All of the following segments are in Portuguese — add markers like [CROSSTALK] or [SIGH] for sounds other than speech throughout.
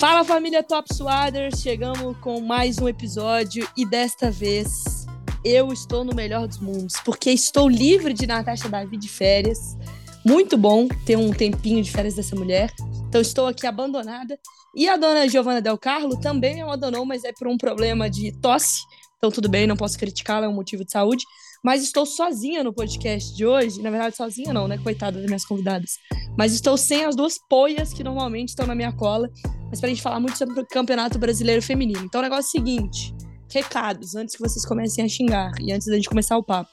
Fala família Top Swaders, chegamos com mais um episódio e desta vez eu estou no melhor dos mundos, porque estou livre de Natasha Davi de férias. Muito bom ter um tempinho de férias dessa mulher. Então estou aqui abandonada. E a dona Giovanna Del Carlo também me abandonou, mas é por um problema de tosse. Então tudo bem, não posso criticá-la, é um motivo de saúde. Mas estou sozinha no podcast de hoje. Na verdade, sozinha não, né? Coitada das minhas convidadas. Mas estou sem as duas poias que normalmente estão na minha cola. Mas para a gente falar muito sobre o Campeonato Brasileiro Feminino. Então, o negócio é o seguinte: recados, antes que vocês comecem a xingar e antes da gente começar o papo.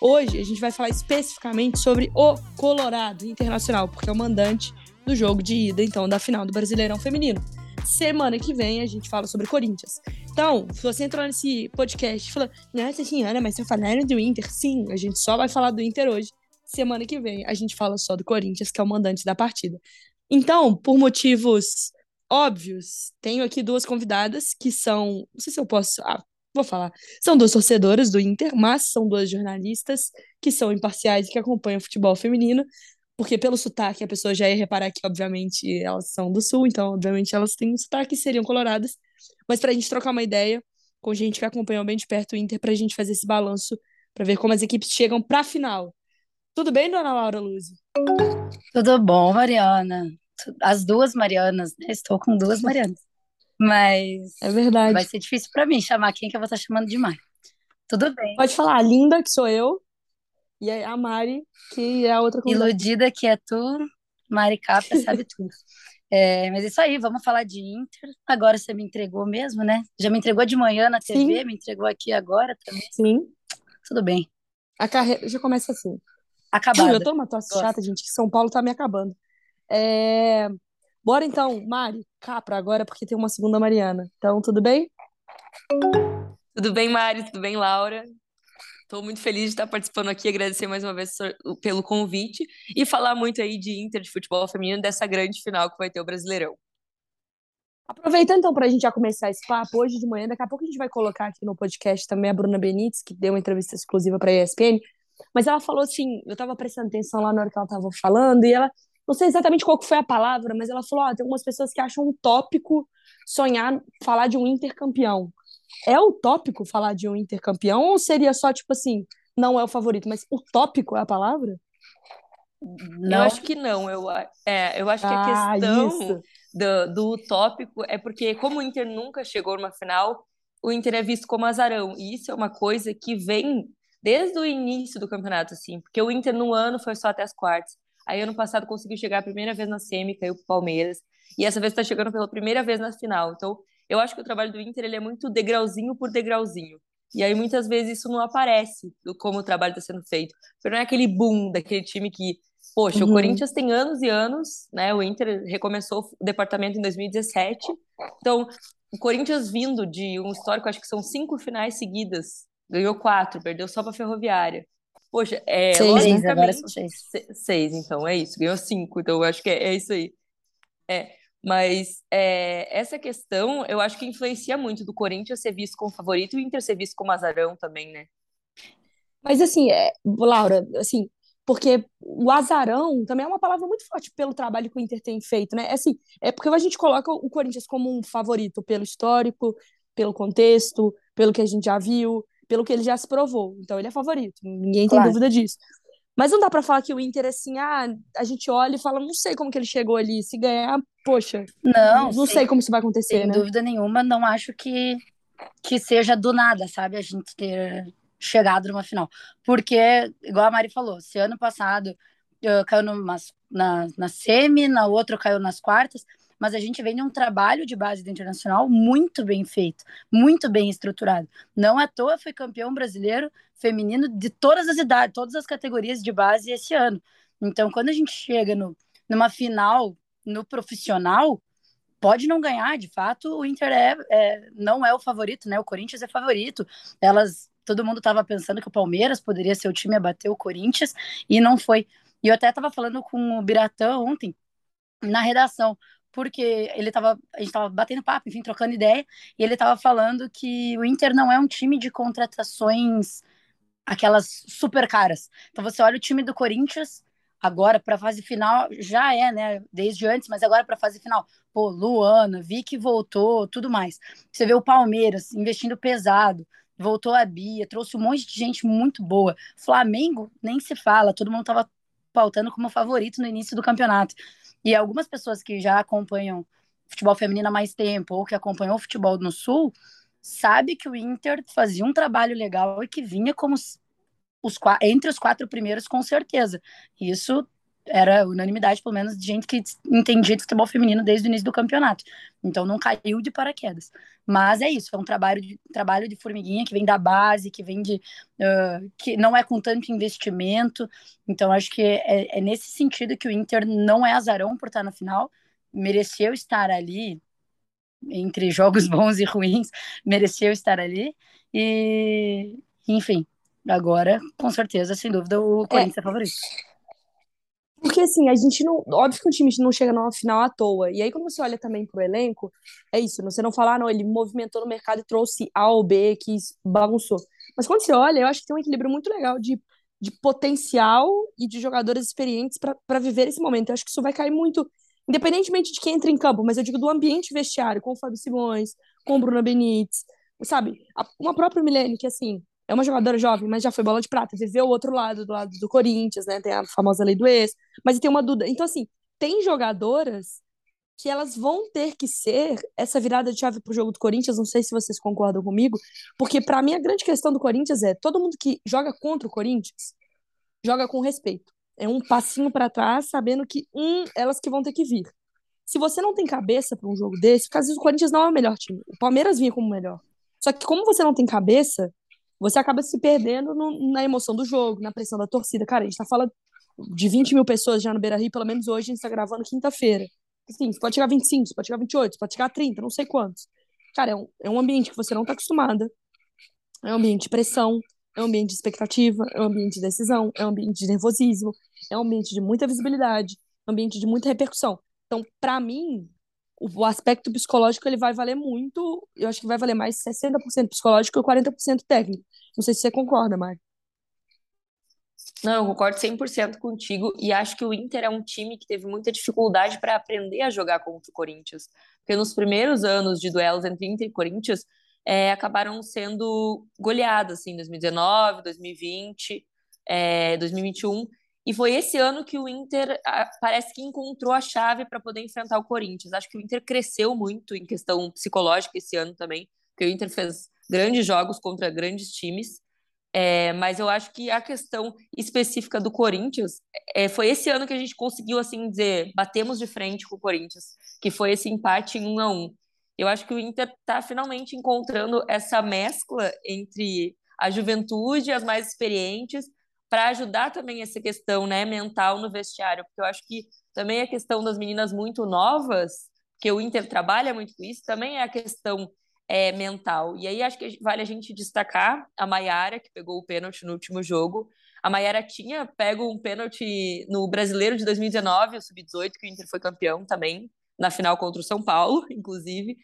Hoje a gente vai falar especificamente sobre o Colorado Internacional, porque é o mandante do jogo de ida, então, da final do Brasileirão Feminino. Semana que vem a gente fala sobre Corinthians. Então, se você entrou nesse podcast e falou, nossa senhora, mas você falaram do Inter? Sim, a gente só vai falar do Inter hoje. Semana que vem a gente fala só do Corinthians, que é o mandante da partida. Então, por motivos óbvios, tenho aqui duas convidadas que são. Não sei se eu posso. Ah, vou falar. São duas torcedoras do Inter, mas são duas jornalistas que são imparciais e que acompanham o futebol feminino porque pelo sotaque a pessoa já ia reparar que, obviamente, elas são do sul, então, obviamente, elas têm um sotaque e seriam coloradas. Mas para a gente trocar uma ideia com gente que acompanhou bem de perto o Inter, para a gente fazer esse balanço, para ver como as equipes chegam para a final. Tudo bem, dona Laura Luz? Tudo bom, Mariana. As duas Marianas, né? Estou com duas Marianas. Mas. É verdade. Vai ser difícil para mim chamar quem que eu vou estar chamando de Mari. Tudo bem. Pode falar, a Linda, que sou eu. E a Mari, que é a outra convidada. Iludida que é tu, Mari Capa sabe [LAUGHS] tudo. É, mas é isso aí, vamos falar de Inter. Agora você me entregou mesmo, né? Já me entregou de manhã na TV, Sim. me entregou aqui agora também. Sim. Tudo bem. A carreira já começa assim. Acabada. Eu tô uma tosse Gosto. chata, gente, que São Paulo tá me acabando. É... Bora então, Mari, Capra agora, porque tem uma segunda Mariana. Então, tudo bem? Tudo bem, Mari? Tudo bem, Laura? Estou muito feliz de estar participando aqui, agradecer mais uma vez pelo convite e falar muito aí de Inter, de futebol feminino, dessa grande final que vai ter o Brasileirão. Aproveitando então para a gente já começar esse papo, hoje de manhã, daqui a pouco a gente vai colocar aqui no podcast também a Bruna Benites, que deu uma entrevista exclusiva para a ESPN, mas ela falou assim, eu estava prestando atenção lá na hora que ela estava falando, e ela, não sei exatamente qual foi a palavra, mas ela falou, oh, tem algumas pessoas que acham utópico sonhar, falar de um intercampeão. É utópico falar de um intercampeão ou seria só tipo assim, não é o favorito, mas utópico é a palavra? Não. Eu acho que não. Eu, é, eu acho que a ah, questão do, do utópico é porque, como o Inter nunca chegou numa final, o Inter é visto como azarão. E isso é uma coisa que vem desde o início do campeonato, assim, porque o Inter no ano foi só até as quartas. Aí ano passado conseguiu chegar a primeira vez na semi, caiu pro Palmeiras. E essa vez está chegando pela primeira vez na final. Então, eu acho que o trabalho do Inter ele é muito degrauzinho por degrauzinho. E aí muitas vezes isso não aparece do como o trabalho está sendo feito. Porque não é aquele boom daquele time que, poxa, uhum. o Corinthians tem anos e anos, né? O Inter recomeçou o departamento em 2017. Então, o Corinthians vindo de um histórico, acho que são cinco finais seguidas, ganhou quatro, perdeu só para Ferroviária. Poxa, é seis, logicamente, agora são seis. seis, então é isso, ganhou cinco, então eu acho que é, é isso aí. É, mas é, essa questão eu acho que influencia muito do Corinthians ser visto como favorito e o Inter ser visto como azarão também, né? Mas assim, é, Laura, assim, porque o azarão também é uma palavra muito forte pelo trabalho que o Inter tem feito, né? É assim, é porque a gente coloca o Corinthians como um favorito pelo histórico, pelo contexto, pelo que a gente já viu, pelo que ele já se provou. Então ele é favorito, ninguém tem claro. dúvida disso. Mas não dá para falar que o Inter, assim, ah, a gente olha e fala, não sei como que ele chegou ali. Se ganhar, poxa. Não. Não sei como isso vai acontecer, sem né? Sem dúvida nenhuma, não acho que, que seja do nada, sabe? A gente ter chegado numa final. Porque, igual a Mari falou, se ano passado uh, caiu numa, na, na semi, na outra caiu nas quartas, mas a gente vem de um trabalho de base do Internacional muito bem feito, muito bem estruturado. Não à toa foi campeão brasileiro feminino de todas as idades, todas as categorias de base esse ano. Então, quando a gente chega no, numa final no profissional, pode não ganhar, de fato, o Inter é, é, não é o favorito, né? O Corinthians é favorito. Elas, todo mundo estava pensando que o Palmeiras poderia ser o time a bater o Corinthians e não foi. E eu até estava falando com o Biratã ontem na redação porque ele tava, a gente estava batendo papo, enfim, trocando ideia, e ele estava falando que o Inter não é um time de contratações aquelas super caras. Então você olha o time do Corinthians, Agora, para a fase final, já é, né? Desde antes, mas agora para a fase final. Pô, Luana, vi que voltou, tudo mais. Você vê o Palmeiras investindo pesado, voltou a Bia, trouxe um monte de gente muito boa. Flamengo, nem se fala, todo mundo estava pautando como favorito no início do campeonato. E algumas pessoas que já acompanham futebol feminino há mais tempo ou que acompanhou o futebol no Sul, sabe que o Inter fazia um trabalho legal e que vinha como os, entre os quatro primeiros, com certeza. Isso era unanimidade, pelo menos, de gente que entendia de futebol feminino desde o início do campeonato. Então não caiu de paraquedas. Mas é isso, é um trabalho de, trabalho de formiguinha que vem da base, que vem de. Uh, que não é com tanto investimento. Então acho que é, é, nesse sentido que o Inter não é azarão por estar na final. Mereceu estar ali, entre jogos [LAUGHS] bons e ruins, mereceu estar ali. E, enfim, Agora, com certeza, sem dúvida, o Corinthians é, é favorito. Porque assim, a gente não. Óbvio que o time não chega numa final à toa. E aí, quando você olha também pro elenco, é isso, você não falar, ah, não, ele movimentou no mercado e trouxe A ou B que bagunçou. Mas quando você olha, eu acho que tem um equilíbrio muito legal de, de potencial e de jogadores experientes para viver esse momento. Eu acho que isso vai cair muito, independentemente de quem entra em campo, mas eu digo do ambiente vestiário, com o Fábio Simões, com o Bruno Benítez, sabe? Uma própria Milene, que assim, é uma jogadora jovem, mas já foi bola de prata, viveu o outro lado, do lado do Corinthians, né? Tem a famosa lei do ex, mas tem uma Duda. Então, assim, tem jogadoras que elas vão ter que ser essa virada de chave pro jogo do Corinthians, não sei se vocês concordam comigo, porque para mim a grande questão do Corinthians é todo mundo que joga contra o Corinthians joga com respeito. É um passinho para trás, sabendo que um elas que vão ter que vir. Se você não tem cabeça para um jogo desse, porque às vezes o Corinthians não é o melhor time. O Palmeiras vinha como o melhor. Só que como você não tem cabeça, você acaba se perdendo no, na emoção do jogo, na pressão da torcida. Cara, a gente tá falando de 20 mil pessoas já no Beira Rio, pelo menos hoje, a gente tá gravando quinta-feira. Assim, você pode chegar a 25, você pode chegar a 28, você pode chegar a 30, não sei quantos. Cara, é um, é um ambiente que você não tá acostumada. É um ambiente de pressão, é um ambiente de expectativa, é um ambiente de decisão, é um ambiente de nervosismo, é um ambiente de muita visibilidade, é um ambiente de muita repercussão. Então, para mim, o, aspecto psicológico ele vai valer muito, eu acho que vai valer mais 60% psicológico e 40% técnico. Não sei se você concorda, Mari. Não, eu concordo 100% contigo e acho que o Inter é um time que teve muita dificuldade para aprender a jogar contra o Corinthians. Porque nos primeiros anos de duelos entre Inter e Corinthians, é, acabaram sendo goleadas, assim, 2019, 2020, é, 2021. E foi esse ano que o Inter parece que encontrou a chave para poder enfrentar o Corinthians. Acho que o Inter cresceu muito em questão psicológica esse ano também, porque o Inter fez grandes jogos contra grandes times. É, mas eu acho que a questão específica do Corinthians é, foi esse ano que a gente conseguiu assim dizer batemos de frente com o Corinthians, que foi esse empate em um a um. Eu acho que o Inter está finalmente encontrando essa mescla entre a juventude, as mais experientes, para ajudar também essa questão né, mental no vestiário, porque eu acho que também a questão das meninas muito novas, que o Inter trabalha muito com isso, também é a questão é, mental. E aí acho que vale a gente destacar a Maiara, que pegou o pênalti no último jogo. A Maiara tinha pego um pênalti no Brasileiro de 2019, o Sub-18, que o Inter foi campeão também, na final contra o São Paulo, [LAUGHS] inclusive.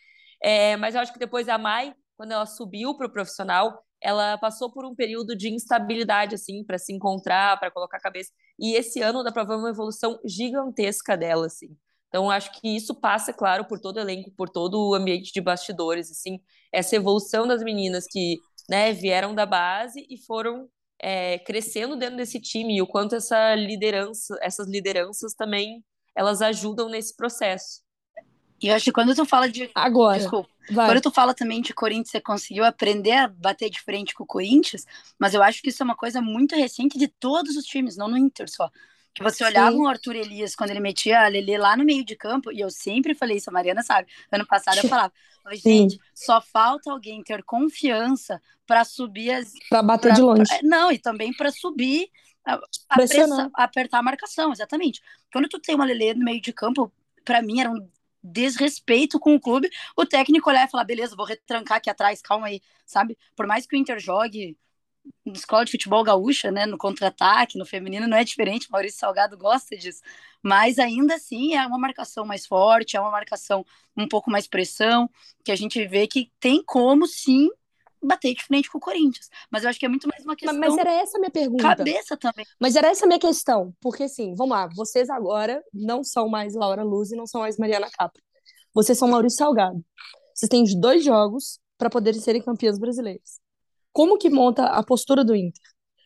É, mas eu acho que depois a Mai, quando ela subiu para o profissional, ela passou por um período de instabilidade, assim, para se encontrar, para colocar a cabeça. E esse ano dá para ver uma evolução gigantesca dela, assim. Então, acho que isso passa, claro, por todo o elenco, por todo o ambiente de bastidores, assim, essa evolução das meninas que né, vieram da base e foram é, crescendo dentro desse time, e o quanto essa liderança, essas lideranças também, elas ajudam nesse processo. E eu acho que quando tu fala de. Agora. Desculpa. Vai. Quando tu fala também de Corinthians, você conseguiu aprender a bater de frente com o Corinthians, mas eu acho que isso é uma coisa muito recente de todos os times, não no Inter só. Que você olhava Sim. o Arthur Elias quando ele metia a Lele lá no meio de campo, e eu sempre falei isso, a Mariana sabe. Ano passado eu [LAUGHS] falava, gente, só falta alguém ter confiança para subir as. Para bater pra, de longe. Pra, não, e também para subir a, a pressa, apertar a marcação, exatamente. Quando tu tem uma Lele no meio de campo, para mim era um desrespeito com o clube, o técnico olhar e falar, beleza, vou retrancar aqui atrás, calma aí, sabe? Por mais que o Inter jogue escola de futebol gaúcha, né, no contra-ataque, no feminino não é diferente, Maurício Salgado gosta disso, mas ainda assim é uma marcação mais forte, é uma marcação um pouco mais pressão, que a gente vê que tem como sim bater de frente com o Corinthians. Mas eu acho que é muito mais uma questão. Mas, mas era essa a minha pergunta. Cabeça também. Mas era essa a minha questão. Porque, assim, vamos lá, vocês agora não são mais Laura Luz e não são mais Mariana Capra. Vocês são Maurício Salgado. Vocês têm dois jogos para poderem serem campeãs brasileiras. Como que monta a postura do Inter?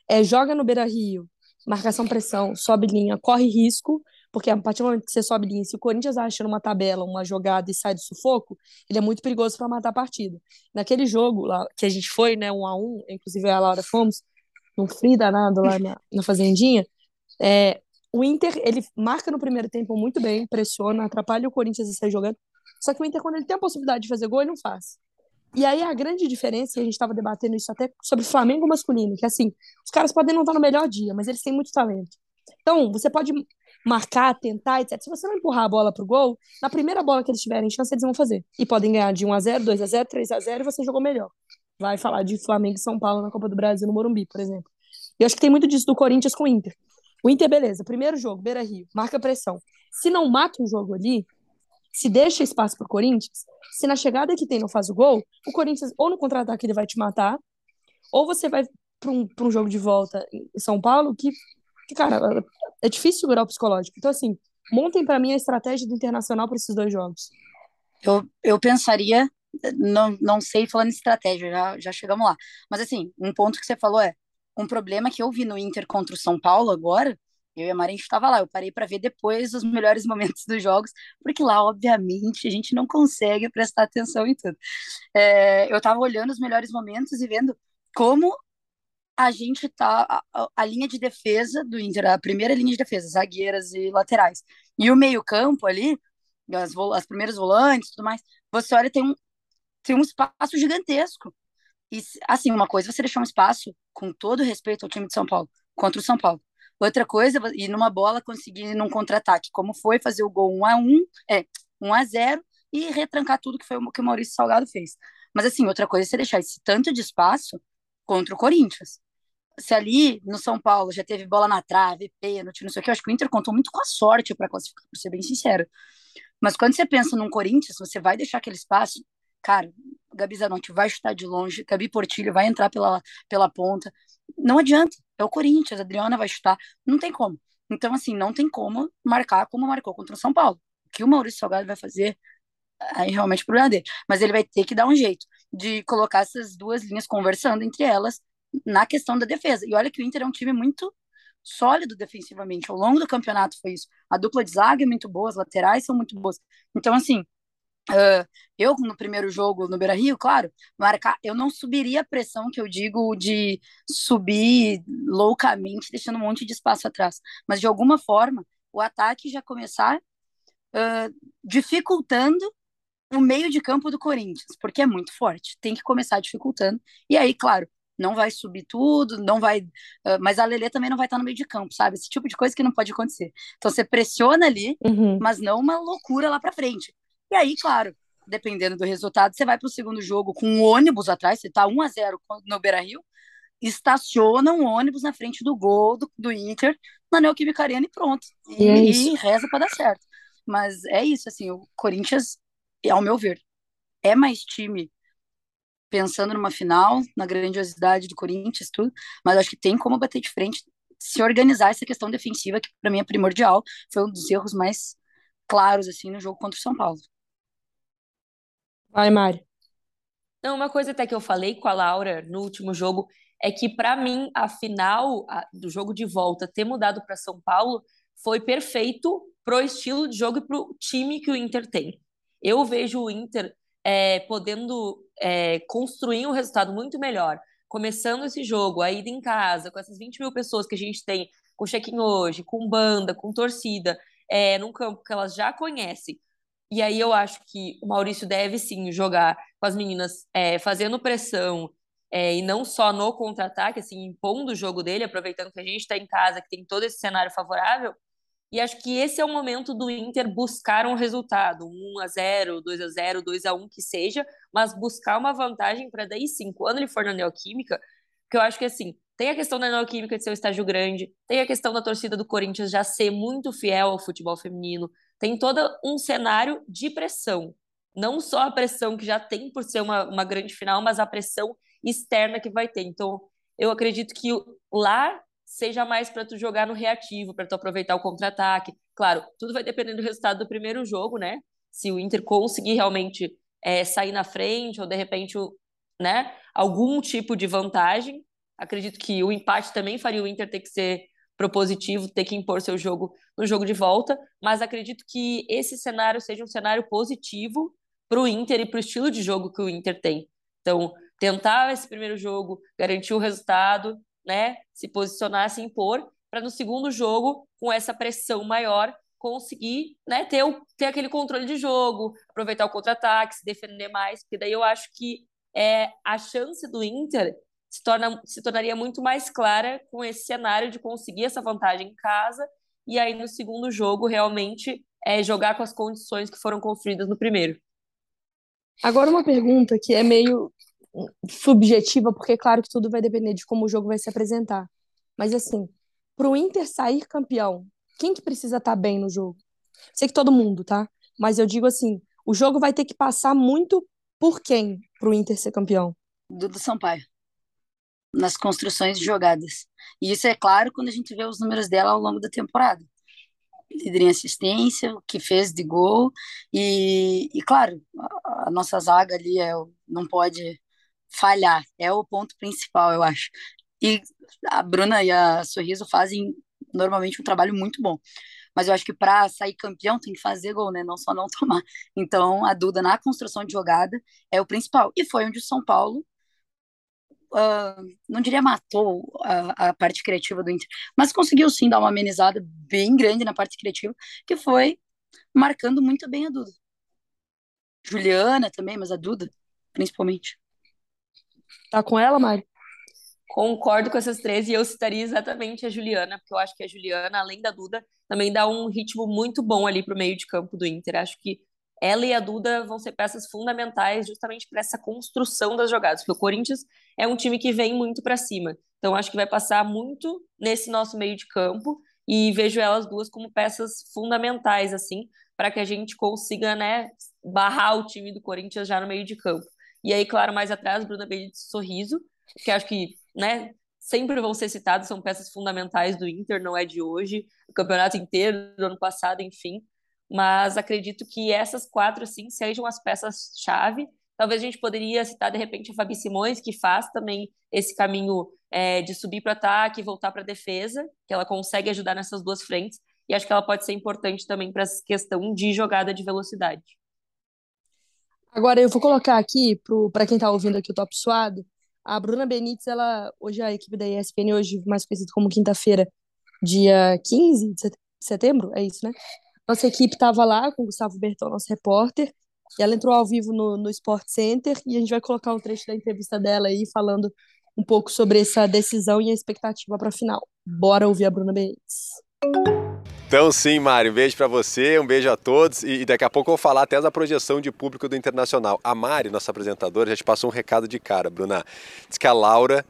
É, joga no Beira Rio, marcação pressão, sobe linha, corre risco, porque a partir do momento que você sobe linha, se o Corinthians acha numa tabela uma jogada e sai do sufoco, ele é muito perigoso para matar a partida. Naquele jogo lá que a gente foi, né, um a um, inclusive a Laura fomos, num frio danado lá na, na fazendinha, é, o Inter, ele marca no primeiro tempo muito bem, pressiona, atrapalha o Corinthians a sair jogando, só que o Inter, quando ele tem a possibilidade de fazer gol, ele não faz. E aí a grande diferença, e a gente estava debatendo isso até sobre Flamengo masculino, que assim, os caras podem não estar no melhor dia, mas eles têm muito talento. Então, você pode marcar, tentar, etc. Se você não empurrar a bola pro gol, na primeira bola que eles tiverem chance, eles vão fazer. E podem ganhar de 1x0, 2x0, 3x0 e você jogou melhor. Vai falar de Flamengo e São Paulo na Copa do Brasil no Morumbi, por exemplo. Eu acho que tem muito disso do Corinthians com o Inter. O Inter, beleza, primeiro jogo, Beira Rio, marca pressão. Se não mata o jogo ali, se deixa espaço pro Corinthians, se na chegada que tem não faz o gol, o Corinthians ou no contra-ataque ele vai te matar, ou você vai para um, um jogo de volta em São Paulo que, que, cara, é difícil segurar o psicológico. Então, assim, montem para mim a estratégia do Internacional para esses dois jogos. Eu, eu pensaria, não, não sei falando em estratégia, já, já chegamos lá. Mas, assim, um ponto que você falou é: um problema que eu vi no Inter contra o São Paulo agora eu e a Mari, a gente estava lá. Eu parei para ver depois os melhores [LAUGHS] momentos dos jogos, porque lá, obviamente, a gente não consegue prestar atenção em tudo. É, eu estava olhando os melhores momentos e vendo como a gente tá. A, a, linha de defesa do Inter, a primeira linha de defesa, zagueiras e laterais. E o meio-campo ali, as, as primeiras volantes tudo mais, você olha, tem um, tem um espaço gigantesco. E, assim, uma coisa, você deixar um espaço, com todo respeito ao time de São Paulo, contra o São Paulo. Outra coisa, e numa bola conseguir num contra-ataque, como foi fazer o gol 1 a 1 é, 1 a 0 e retrancar tudo que foi o que o Maurício Salgado fez. Mas assim, outra coisa é você deixar esse tanto de espaço contra o Corinthians. Se ali no São Paulo já teve bola na trave, pênalti, não sei o que, eu acho que o Inter contou muito com a sorte para classificar, para ser bem sincero. Mas quando você pensa num Corinthians, você vai deixar aquele espaço, cara, Gabi Zanotti vai chutar de longe, Gabi Portilho vai entrar pela, pela ponta. Não adianta. É o Corinthians, a Adriana vai chutar. Não tem como. Então, assim, não tem como marcar como marcou contra o São Paulo. O que o Maurício Salgado vai fazer, aí realmente é problema dele. Mas ele vai ter que dar um jeito de colocar essas duas linhas conversando entre elas na questão da defesa. E olha que o Inter é um time muito sólido defensivamente. Ao longo do campeonato foi isso. A dupla de zaga é muito boa, as laterais são muito boas. Então, assim, Uh, eu, no primeiro jogo no Beira Rio, claro, marcar, eu não subiria a pressão que eu digo de subir loucamente, deixando um monte de espaço atrás. Mas de alguma forma, o ataque já começar uh, dificultando o meio de campo do Corinthians, porque é muito forte. Tem que começar dificultando. E aí, claro, não vai subir tudo, não vai. Uh, mas a Lelê também não vai estar no meio de campo, sabe? Esse tipo de coisa que não pode acontecer. Então você pressiona ali, uhum. mas não uma loucura lá para frente. E aí, claro, dependendo do resultado, você vai para o segundo jogo com um ônibus atrás, você está 1 a 0 no Beira Rio, estaciona um ônibus na frente do gol do, do Inter na Neoquímica Arena e pronto. E, é e reza para dar certo. Mas é isso, assim, o Corinthians, ao meu ver, é mais time pensando numa final, na grandiosidade do Corinthians, tudo, mas acho que tem como bater de frente, se organizar essa questão defensiva, que para mim é primordial, foi um dos erros mais claros, assim, no jogo contra o São Paulo. Vai, Mari. Não, uma coisa até que eu falei com a Laura no último jogo é que, para mim, a final a, do jogo de volta ter mudado para São Paulo foi perfeito pro estilo de jogo e pro time que o Inter tem. Eu vejo o Inter é, podendo é, construir um resultado muito melhor, começando esse jogo, a ida em casa, com essas 20 mil pessoas que a gente tem, com check-in hoje, com banda, com torcida, é, num campo que elas já conhecem, e aí eu acho que o Maurício deve sim jogar com as meninas é, fazendo pressão é, e não só no contra-ataque, assim, impondo o jogo dele, aproveitando que a gente está em casa, que tem todo esse cenário favorável. E acho que esse é o momento do Inter buscar um resultado, 1 a 0 2 a 0 2 a 1 que seja, mas buscar uma vantagem para daí sim, quando ele for na Neoquímica, que eu acho que assim, tem a questão da Neoquímica de ser um estágio grande, tem a questão da torcida do Corinthians já ser muito fiel ao futebol feminino, tem todo um cenário de pressão. Não só a pressão que já tem por ser uma, uma grande final, mas a pressão externa que vai ter. Então, eu acredito que lá seja mais para tu jogar no reativo, para tu aproveitar o contra-ataque. Claro, tudo vai depender do resultado do primeiro jogo, né? Se o Inter conseguir realmente é, sair na frente ou de repente, né, algum tipo de vantagem. Acredito que o empate também faria o Inter ter que ser propositivo, ter que impor seu jogo no jogo de volta, mas acredito que esse cenário seja um cenário positivo para o Inter e para o estilo de jogo que o Inter tem. Então, tentar esse primeiro jogo, garantir o resultado, né, se posicionar, se impor, para no segundo jogo, com essa pressão maior, conseguir né, ter, o, ter aquele controle de jogo, aproveitar o contra-ataque, se defender mais, porque daí eu acho que é, a chance do Inter se, torna, se tornaria muito mais clara com esse cenário de conseguir essa vantagem em casa e aí no segundo jogo realmente é jogar com as condições que foram construídas no primeiro. Agora uma pergunta que é meio subjetiva, porque claro que tudo vai depender de como o jogo vai se apresentar. Mas assim, para o Inter sair campeão, quem que precisa estar tá bem no jogo? Sei que todo mundo, tá? Mas eu digo assim, o jogo vai ter que passar muito por quem para o Inter ser campeão? Dudu Sampaio nas construções de jogadas. E isso é claro quando a gente vê os números dela ao longo da temporada. Líder em assistência, o que fez de gol, e, e claro, a, a nossa zaga ali é, não pode falhar, é o ponto principal, eu acho. E a Bruna e a Sorriso fazem normalmente um trabalho muito bom. Mas eu acho que para sair campeão tem que fazer gol, né? Não só não [LAUGHS] tomar. Então a Duda na construção de jogada é o principal. E foi onde o São Paulo uh, não diria matou a, a, parte criativa do Inter, mas conseguiu sim dar uma amenizada bem grande na parte criativa, que foi marcando muito bem a Duda. Juliana também, mas a Duda, principalmente. Tá com ela, Mari? Concordo com essas três e eu citaria exatamente a Juliana, porque eu acho que a Juliana, além da Duda, também dá um ritmo muito bom ali para o meio de campo do Inter. Acho que ela e a Duda vão ser peças fundamentais justamente para essa construção das jogadas, porque o Corinthians é um time que vem muito para cima. Então acho que vai passar muito nesse nosso meio de campo e vejo elas duas como peças fundamentais assim, para que a gente consiga, né, barrar o time do Corinthians já no meio de campo. E aí, claro, mais atrás, Bruna Benítez Sorriso, que acho que, né, sempre vão ser citados, são peças fundamentais do Inter, não é de hoje, o campeonato inteiro, do ano passado, enfim mas acredito que essas quatro, sim, sejam as peças-chave. Talvez a gente poderia citar, de repente, a Fabi Simões, que faz também esse caminho é, de subir para ataque e voltar para a defesa, que ela consegue ajudar nessas duas frentes, e acho que ela pode ser importante também para essa questão de jogada de velocidade. Agora, eu vou colocar aqui, para quem está ouvindo aqui o Top Suado, a Bruna Benítez, ela, hoje a equipe da ESPN, hoje mais conhecida como quinta-feira, dia 15 de setembro, é isso, né? Nossa equipe estava lá com o Gustavo Berton, nosso repórter, e ela entrou ao vivo no, no Sport Center e a gente vai colocar um trecho da entrevista dela aí falando um pouco sobre essa decisão e a expectativa para a final. Bora ouvir a Bruna Benítez. Então sim, Mário, um beijo para você, um beijo a todos e daqui a pouco eu vou falar até da projeção de público do Internacional. A Mari, nossa apresentadora, já te passou um recado de cara, Bruna. Diz que a Laura